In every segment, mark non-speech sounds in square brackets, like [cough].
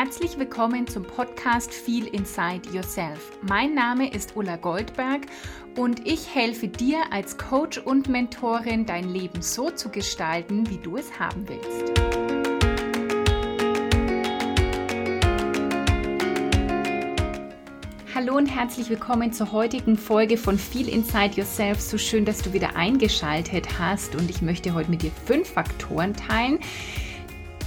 Herzlich willkommen zum Podcast Feel Inside Yourself. Mein Name ist Ulla Goldberg und ich helfe dir als Coach und Mentorin, dein Leben so zu gestalten, wie du es haben willst. Hallo und herzlich willkommen zur heutigen Folge von Feel Inside Yourself. So schön, dass du wieder eingeschaltet hast und ich möchte heute mit dir fünf Faktoren teilen,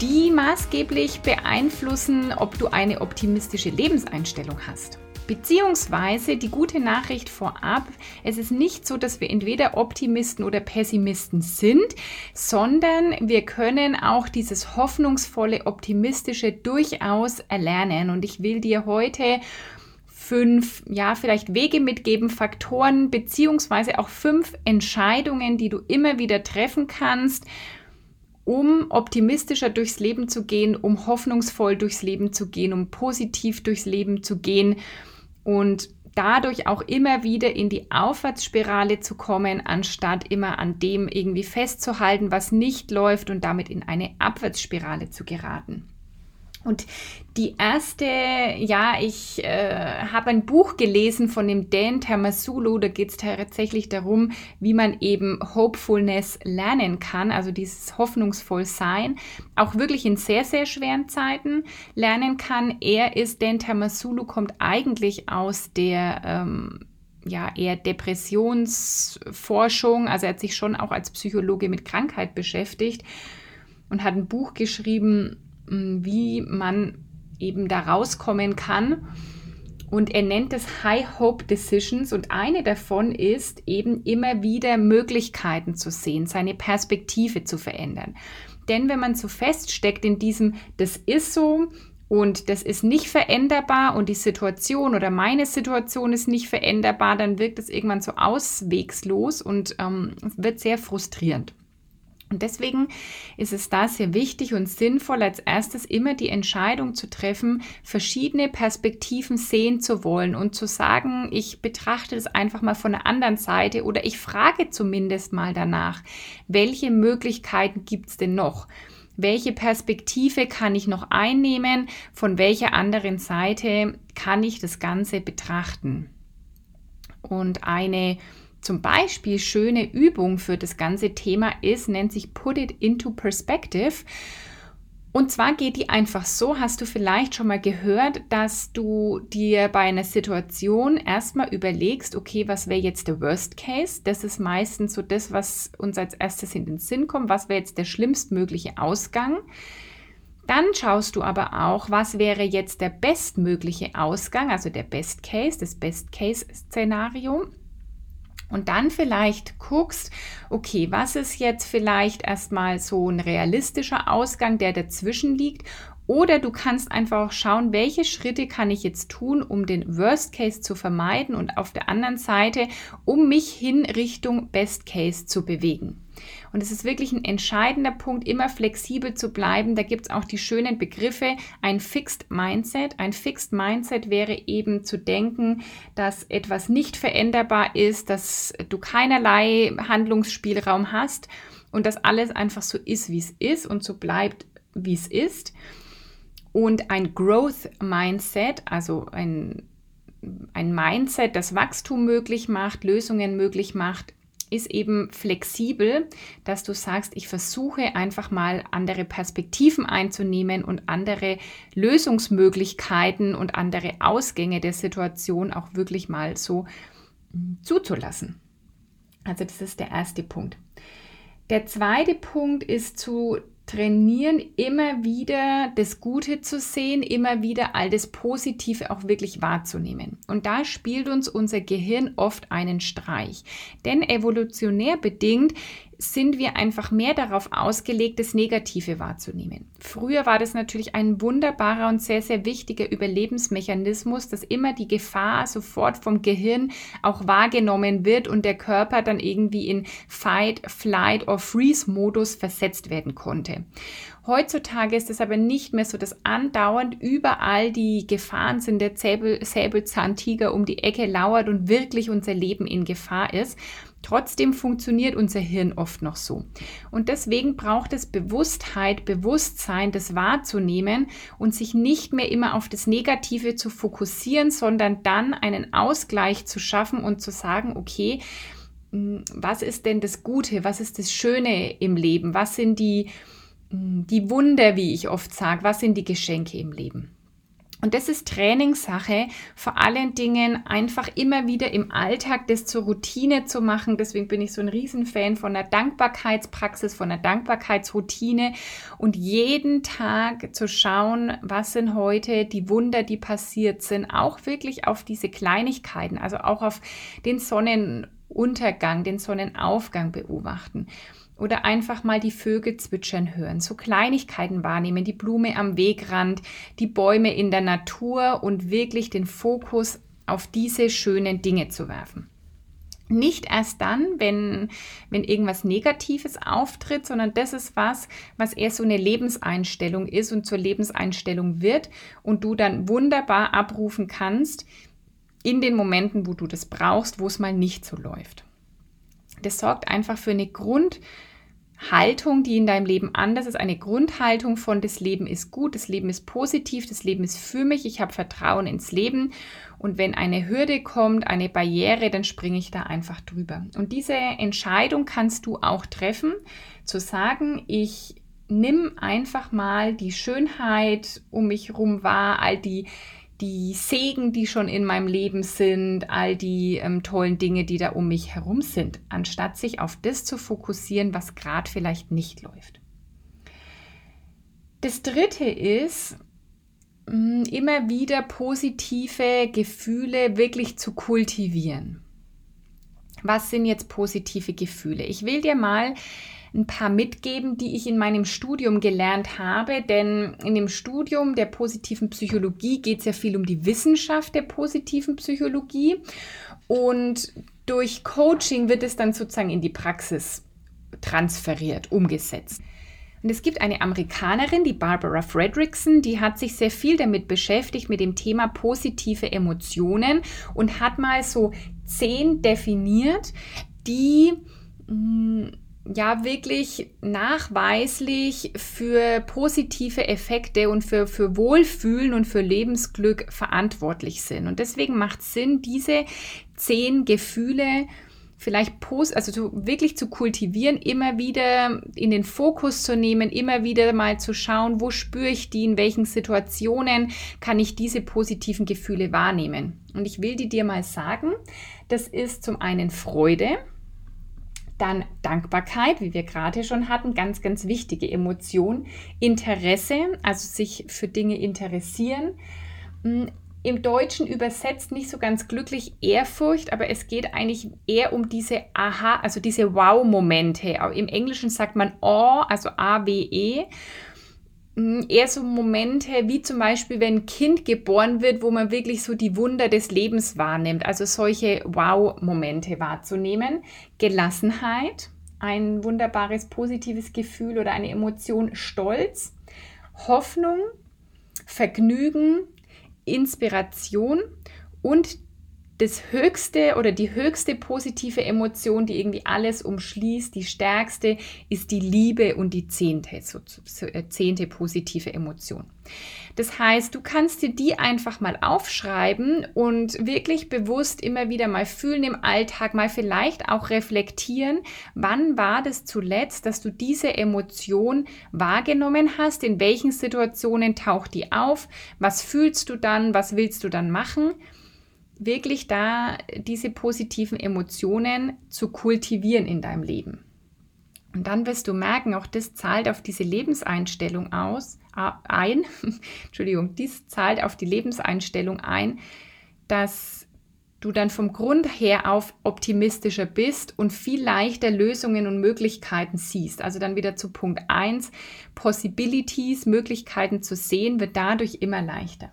die maßgeblich beeinflussen, ob du eine optimistische Lebenseinstellung hast. Beziehungsweise die gute Nachricht vorab, es ist nicht so, dass wir entweder Optimisten oder Pessimisten sind, sondern wir können auch dieses hoffnungsvolle, optimistische durchaus erlernen. Und ich will dir heute fünf, ja, vielleicht Wege mitgeben, Faktoren, beziehungsweise auch fünf Entscheidungen, die du immer wieder treffen kannst, um optimistischer durchs Leben zu gehen, um hoffnungsvoll durchs Leben zu gehen, um positiv durchs Leben zu gehen und dadurch auch immer wieder in die Aufwärtsspirale zu kommen, anstatt immer an dem irgendwie festzuhalten, was nicht läuft und damit in eine Abwärtsspirale zu geraten. Und die erste, ja, ich äh, habe ein Buch gelesen von dem Dan Tamasulu, da geht es tatsächlich darum, wie man eben Hopefulness lernen kann, also dieses hoffnungsvoll sein, auch wirklich in sehr, sehr schweren Zeiten lernen kann. Er ist, Dan Tamasulu kommt eigentlich aus der ähm, ja, eher Depressionsforschung, also er hat sich schon auch als Psychologe mit Krankheit beschäftigt und hat ein Buch geschrieben, wie man eben da rauskommen kann. Und er nennt es High Hope Decisions und eine davon ist eben immer wieder Möglichkeiten zu sehen, seine Perspektive zu verändern. Denn wenn man so feststeckt in diesem, das ist so und das ist nicht veränderbar und die Situation oder meine Situation ist nicht veränderbar, dann wirkt es irgendwann so auswegslos und ähm, wird sehr frustrierend. Und deswegen ist es da sehr wichtig und sinnvoll, als erstes immer die Entscheidung zu treffen, verschiedene Perspektiven sehen zu wollen und zu sagen, ich betrachte es einfach mal von der anderen Seite oder ich frage zumindest mal danach, welche Möglichkeiten gibt es denn noch? Welche Perspektive kann ich noch einnehmen? Von welcher anderen Seite kann ich das Ganze betrachten? Und eine zum Beispiel schöne Übung für das ganze Thema ist, nennt sich Put It into Perspective. Und zwar geht die einfach so, hast du vielleicht schon mal gehört, dass du dir bei einer Situation erstmal überlegst, okay, was wäre jetzt der Worst Case? Das ist meistens so das, was uns als erstes in den Sinn kommt. Was wäre jetzt der schlimmstmögliche Ausgang? Dann schaust du aber auch, was wäre jetzt der bestmögliche Ausgang, also der Best Case, das Best Case Szenario und dann vielleicht guckst, okay, was ist jetzt vielleicht erstmal so ein realistischer Ausgang, der dazwischen liegt oder du kannst einfach auch schauen, welche Schritte kann ich jetzt tun, um den Worst Case zu vermeiden und auf der anderen Seite, um mich hin Richtung Best Case zu bewegen. Und es ist wirklich ein entscheidender Punkt, immer flexibel zu bleiben. Da gibt es auch die schönen Begriffe, ein Fixed Mindset. Ein Fixed Mindset wäre eben zu denken, dass etwas nicht veränderbar ist, dass du keinerlei Handlungsspielraum hast und dass alles einfach so ist, wie es ist und so bleibt, wie es ist. Und ein Growth Mindset, also ein, ein Mindset, das Wachstum möglich macht, Lösungen möglich macht, ist eben flexibel, dass du sagst, ich versuche einfach mal andere Perspektiven einzunehmen und andere Lösungsmöglichkeiten und andere Ausgänge der Situation auch wirklich mal so hm, zuzulassen. Also das ist der erste Punkt. Der zweite Punkt ist zu trainieren, immer wieder das Gute zu sehen, immer wieder all das Positive auch wirklich wahrzunehmen. Und da spielt uns unser Gehirn oft einen Streich. Denn evolutionär bedingt sind wir einfach mehr darauf ausgelegt, das Negative wahrzunehmen. Früher war das natürlich ein wunderbarer und sehr, sehr wichtiger Überlebensmechanismus, dass immer die Gefahr sofort vom Gehirn auch wahrgenommen wird und der Körper dann irgendwie in Fight, Flight or Freeze-Modus versetzt werden konnte. Heutzutage ist es aber nicht mehr so, dass andauernd überall die Gefahren sind, der Säbel, Säbelzahntiger um die Ecke lauert und wirklich unser Leben in Gefahr ist, Trotzdem funktioniert unser Hirn oft noch so. Und deswegen braucht es Bewusstheit, Bewusstsein, das wahrzunehmen und sich nicht mehr immer auf das Negative zu fokussieren, sondern dann einen Ausgleich zu schaffen und zu sagen, okay, hm, was ist denn das Gute, was ist das Schöne im Leben, was sind die, hm, die Wunder, wie ich oft sage, was sind die Geschenke im Leben. Und das ist Trainingssache, vor allen Dingen einfach immer wieder im Alltag das zur Routine zu machen. Deswegen bin ich so ein Riesenfan von der Dankbarkeitspraxis, von der Dankbarkeitsroutine und jeden Tag zu schauen, was sind heute die Wunder, die passiert sind, auch wirklich auf diese Kleinigkeiten, also auch auf den Sonnenuntergang, den Sonnenaufgang beobachten oder einfach mal die Vögel zwitschern hören, so Kleinigkeiten wahrnehmen, die Blume am Wegrand, die Bäume in der Natur und wirklich den Fokus auf diese schönen Dinge zu werfen. Nicht erst dann, wenn, wenn irgendwas Negatives auftritt, sondern das ist was, was eher so eine Lebenseinstellung ist und zur Lebenseinstellung wird und du dann wunderbar abrufen kannst in den Momenten, wo du das brauchst, wo es mal nicht so läuft. Das sorgt einfach für eine Grund, Haltung, die in deinem Leben anders ist, eine Grundhaltung von das Leben ist gut, das Leben ist positiv, das Leben ist für mich, ich habe Vertrauen ins Leben und wenn eine Hürde kommt, eine Barriere, dann springe ich da einfach drüber. Und diese Entscheidung kannst du auch treffen, zu sagen, ich nimm einfach mal die Schönheit um mich herum wahr, all die die Segen, die schon in meinem Leben sind, all die ähm, tollen Dinge, die da um mich herum sind, anstatt sich auf das zu fokussieren, was gerade vielleicht nicht läuft. Das Dritte ist, mh, mm, immer wieder positive Gefühle wirklich zu kultivieren. Was sind jetzt positive Gefühle? Ich will dir mal ein paar mitgeben, die ich in meinem Studium gelernt habe. Denn in dem Studium der positiven Psychologie geht es ja viel um die Wissenschaft der positiven Psychologie. Und durch Coaching wird es dann sozusagen in die Praxis transferiert, umgesetzt. Und es gibt eine Amerikanerin, die Barbara Fredrickson, die hat sich sehr viel damit beschäftigt, mit dem Thema positive Emotionen und hat mal so zehn definiert, die mh, mm, ja wirklich nachweislich für positive Effekte und für, für Wohlfühlen und für Lebensglück verantwortlich sind. Und deswegen macht es Sinn, diese zehn Gefühle vielleicht post, also zu, wirklich zu kultivieren, immer wieder in den Fokus zu nehmen, immer wieder mal zu schauen, wo spüre ich die, in welchen Situationen kann ich diese positiven Gefühle wahrnehmen. Und ich will die dir mal sagen, das ist zum einen Freude, dann Dankbarkeit, wie wir gerade schon hatten, ganz, ganz wichtige Emotion. Interesse, also sich für Dinge interessieren. Hm, Im Deutschen übersetzt nicht so ganz glücklich Ehrfurcht, aber es geht eigentlich eher um diese Aha, also diese Wow-Momente. Im Englischen sagt man Awe, also A-W-E. Hm, eher so Momente wie zum Beispiel, wenn ein Kind geboren wird, wo man wirklich so die Wunder des Lebens wahrnimmt. Also solche Wow-Momente wahrzunehmen. Gelassenheit, ein wunderbares positives Gefühl oder eine Emotion. Stolz, Hoffnung, Vergnügen, Inspiration und das höchste oder die höchste positive Emotion, die irgendwie alles umschließt, die stärkste, ist die Liebe und die zehnte, so, so, äh, zehnte positive Emotion. Das heißt, du kannst dir die einfach mal aufschreiben und wirklich bewusst immer wieder mal fühlen im Alltag, mal vielleicht auch reflektieren, wann war das zuletzt, dass du diese Emotion wahrgenommen hast, in welchen Situationen taucht die auf, was fühlst du dann, was willst du dann machen wirklich da diese positiven Emotionen zu kultivieren in deinem Leben. Und dann wirst du merken, auch das zahlt auf diese Lebenseinstellung aus, ein, [laughs] Entschuldigung, dies zahlt auf die Lebenseinstellung ein, dass du dann vom Grund her auf optimistischer bist und viel leichter Lösungen und Möglichkeiten siehst. Also dann wieder zu Punkt 1, Possibilities, Möglichkeiten zu sehen, wird dadurch immer leichter.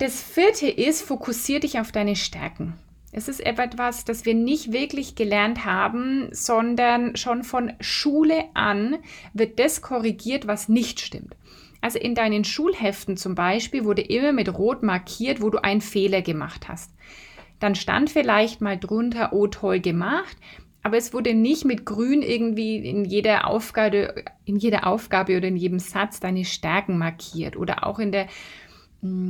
Das vierte ist, fokussiere dich auf deine Stärken. Es ist etwas, das wir nicht wirklich gelernt haben, sondern schon von Schule an wird das korrigiert, was nicht stimmt. Also in deinen Schulheften zum Beispiel wurde immer mit Rot markiert, wo du einen Fehler gemacht hast. dann stand vielleicht mal drunter, oh toll gemacht, aber es wurde nicht mit Grün irgendwie in jeder Aufgabe, in jeder Aufgabe oder in jedem Satz deine Stärken markiert. Oder auch in der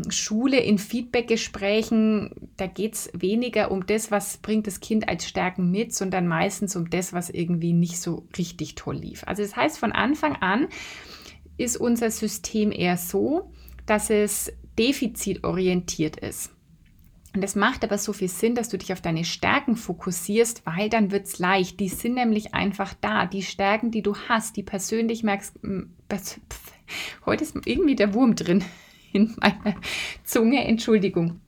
Schule, in Feedbackgesprächen, da geht es weniger um das, was bringt das Kind als Stärken mit, sondern meistens um das, was irgendwie nicht so richtig toll lief. Also das heißt, von Anfang an ist unser System eher so, dass es defizitorientiert ist. Und es macht aber so viel Sinn, dass du dich auf deine Stärken fokussierst, weil dann wird es leicht. Die sind nämlich einfach da. Die Stärken, die du hast, die persönlich merkst. Heute ist irgendwie der Wurm drin in meiner Zunge. Entschuldigung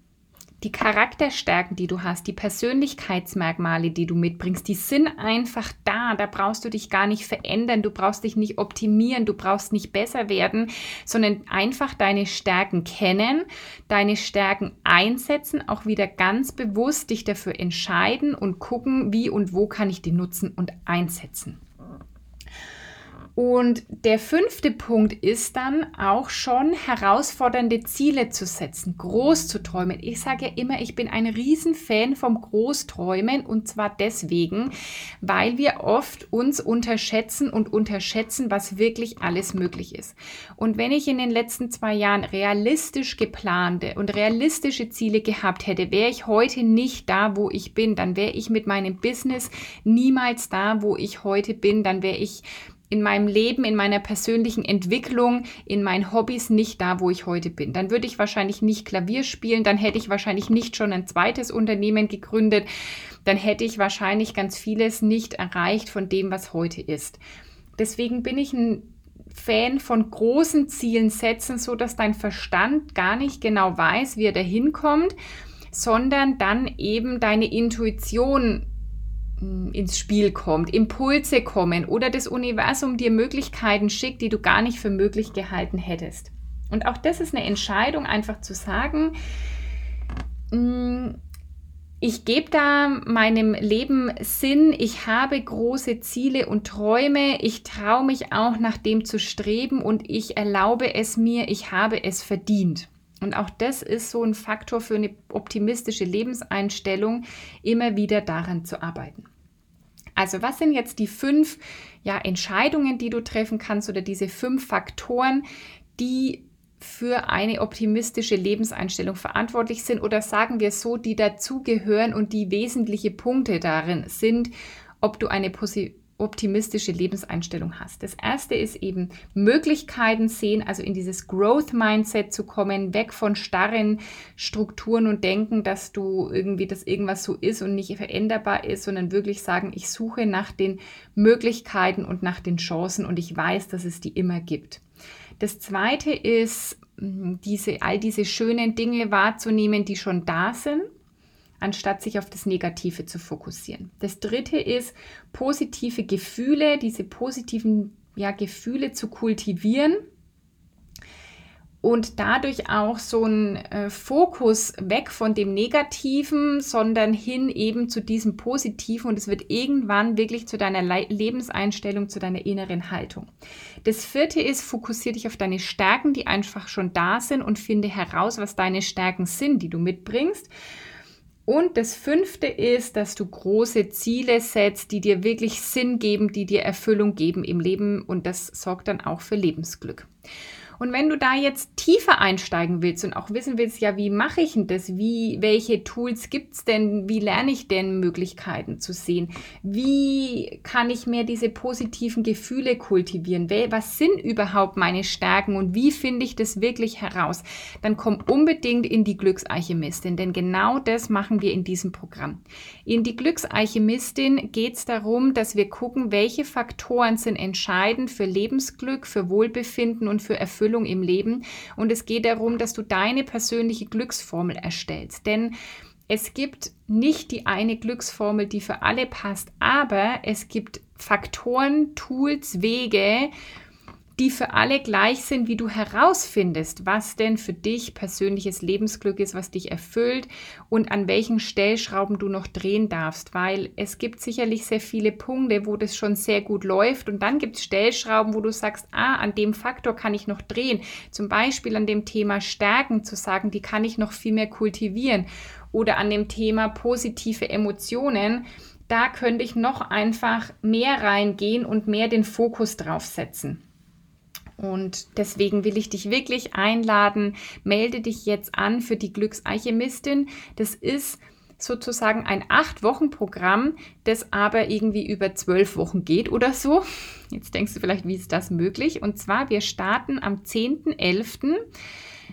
die Charakterstärken, die du hast, die Persönlichkeitsmerkmale, die du mitbringst, die sind einfach da. Da brauchst du dich gar nicht verändern, du brauchst dich nicht optimieren, du brauchst nicht besser werden, sondern einfach deine Stärken kennen, deine Stärken einsetzen, auch wieder ganz bewusst dich dafür entscheiden und gucken, wie und wo kann ich die nutzen und einsetzen. Und der fünfte Punkt ist dann auch schon herausfordernde Ziele zu setzen, groß zu träumen. Ich sage ja immer, ich bin ein Riesenfan vom Großträumen und zwar deswegen, weil wir oft uns unterschätzen und unterschätzen, was wirklich alles möglich ist. Und wenn ich in den letzten zwei Jahren realistisch geplante und realistische Ziele gehabt hätte, wäre ich heute nicht da, wo ich bin. Dann wäre ich mit meinem Business niemals da, wo ich heute bin. Dann wäre ich in meinem Leben, in meiner persönlichen Entwicklung, in meinen Hobbys nicht da, wo ich heute bin. Dann würde ich wahrscheinlich nicht Klavier spielen, dann hätte ich wahrscheinlich nicht schon ein zweites Unternehmen gegründet, dann hätte ich wahrscheinlich ganz vieles nicht erreicht von dem, was heute ist. Deswegen bin ich ein Fan von großen Zielen setzen, so dass dein Verstand gar nicht genau weiß, wie er dahin kommt, sondern dann eben deine Intuition ins Spiel kommt, Impulse kommen oder das Universum dir Möglichkeiten schickt, die du gar nicht für möglich gehalten hättest. Und auch das ist eine Entscheidung, einfach zu sagen, ich gebe da meinem Leben Sinn, ich habe große Ziele und Träume, ich traue mich auch nach dem zu streben und ich erlaube es mir, ich habe es verdient. Und auch das ist so ein Faktor für eine optimistische Lebenseinstellung, immer wieder daran zu arbeiten. Also was sind jetzt die fünf ja, Entscheidungen, die du treffen kannst oder diese fünf Faktoren, die für eine optimistische Lebenseinstellung verantwortlich sind oder sagen wir so, die dazugehören und die wesentliche Punkte darin sind, ob du eine posi optimistische Lebenseinstellung hast. Das erste ist eben Möglichkeiten sehen, also in dieses Growth Mindset zu kommen, weg von starren Strukturen und denken, dass du irgendwie, dass irgendwas so ist und nicht veränderbar ist, sondern wirklich sagen, ich suche nach den Möglichkeiten und nach den Chancen und ich weiß, dass es die immer gibt. Das zweite ist, diese, all diese schönen Dinge wahrzunehmen, die schon da sind anstatt sich auf das Negative zu fokussieren. Das dritte ist, positive Gefühle, diese positiven ja, Gefühle zu kultivieren und dadurch auch so ein äh, Fokus weg von dem Negativen, sondern hin eben zu diesem Positiven und es wird irgendwann wirklich zu deiner Le Lebenseinstellung, zu deiner inneren Haltung. Das vierte ist, fokussiere dich auf deine Stärken, die einfach schon da sind und finde heraus, was deine Stärken sind, die du mitbringst. Und das fünfte ist, dass du große Ziele setzt, die dir wirklich Sinn geben, die dir Erfüllung geben im Leben und das sorgt dann auch für Lebensglück. Und wenn du da jetzt tiefer einsteigen willst und auch wissen willst, ja, wie mache ich denn das? Wie, welche Tools gibt es denn? Wie lerne ich denn Möglichkeiten zu sehen? Wie kann ich mehr diese positiven Gefühle kultivieren? Was sind überhaupt meine Stärken und wie finde ich das wirklich heraus? Dann komm unbedingt in die Glücksalchemistin, denn genau das machen wir in diesem Programm. In die Glücksalchemistin geht es darum, dass wir gucken, welche Faktoren sind entscheidend für Lebensglück, für Wohlbefinden und für Erfüllung Erfüllung im Leben. Und es geht darum, dass du deine persönliche Glücksformel erstellst. Denn es gibt nicht die eine Glücksformel, die für alle passt, aber es gibt Faktoren, Tools, Wege, die für alle gleich sind, wie du herausfindest, was denn für dich persönliches Lebensglück ist, was dich erfüllt und an welchen Stellschrauben du noch drehen darfst, weil es gibt sicherlich sehr viele Punkte, wo das schon sehr gut läuft und dann gibt es Stellschrauben, wo du sagst, ah, an dem Faktor kann ich noch drehen, zum Beispiel an dem Thema Stärken zu sagen, die kann ich noch viel mehr kultivieren. Oder an dem Thema positive Emotionen, da könnte ich noch einfach mehr reingehen und mehr den Fokus drauf setzen. Und deswegen will ich dich wirklich einladen, melde dich jetzt an für die Glücksalchemistin. Das ist sozusagen ein Acht-Wochen-Programm, das aber irgendwie über zwölf Wochen geht oder so. Jetzt denkst du vielleicht, wie ist das möglich? Und zwar, wir starten am 10.11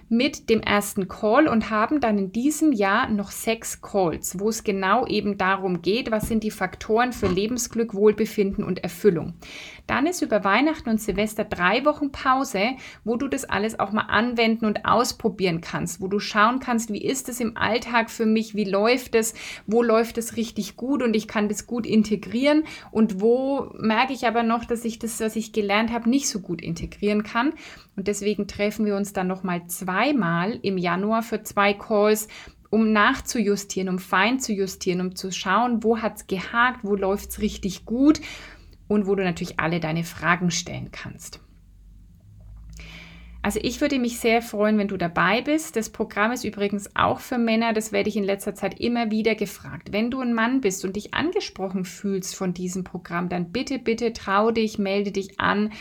mit dem ersten Call und haben dann in diesem Jahr noch sechs Calls, wo es genau eben darum geht, was sind die Faktoren für Lebensglück, Wohlbefinden und Erfüllung. Dann ist über Weihnachten und Silvester drei Wochen Pause, wo du das alles auch mal anwenden und ausprobieren kannst, wo du schauen kannst, wie ist es im Alltag für mich, wie läuft es, wo läuft es richtig gut und ich kann das gut integrieren und wo merke ich aber noch, dass ich das, was ich gelernt habe, nicht so gut integrieren kann. Und deswegen treffen wir uns dann nochmal zweimal im Januar für zwei Calls, um nachzujustieren, um fein zu justieren, um zu schauen, wo hat es gehakt, wo läuft es richtig gut und wo du natürlich alle deine Fragen stellen kannst. Also ich würde mich sehr freuen, wenn du dabei bist. Das Programm ist übrigens auch für Männer. Das werde ich in letzter Zeit immer wieder gefragt. Wenn du ein Mann bist und dich angesprochen fühlst von diesem Programm, dann bitte, bitte trau dich, melde dich an.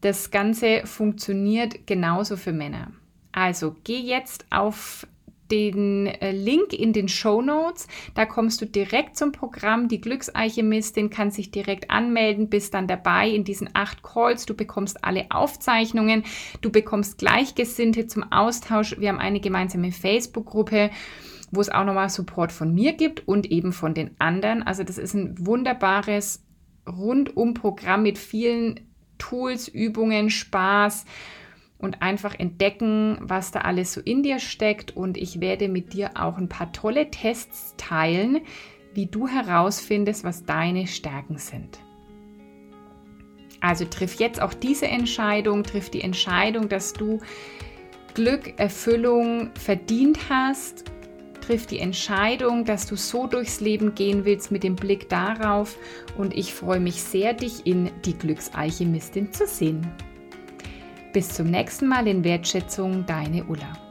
Das Ganze funktioniert genauso für Männer. Also geh jetzt auf den äh, Link in den Show Notes. Da kommst du direkt zum Programm. Die Glücksalchemistin kann sich direkt anmelden, bist dann dabei in diesen acht Calls. Du bekommst alle Aufzeichnungen. Du bekommst Gleichgesinnte zum Austausch. Wir haben eine gemeinsame Facebook-Gruppe wo es auch nochmal Support von mir gibt und eben von den anderen. Also das ist ein wunderbares Rundum-Programm mit vielen Tools, Übungen, Spaß und einfach entdecken, was da alles so in dir steckt. Und ich werde mit dir auch ein paar tolle Tests teilen, wie du herausfindest, was deine Stärken sind. Also triff jetzt auch diese Entscheidung, triff die Entscheidung, dass du Glück, Erfüllung verdient hast triff die Entscheidung, dass du so durchs Leben gehen willst mit dem Blick darauf und ich freue mich sehr, dich in die Glücksalchemistin zu sehen. Bis zum nächsten Mal in Wertschätzung, deine Ulla.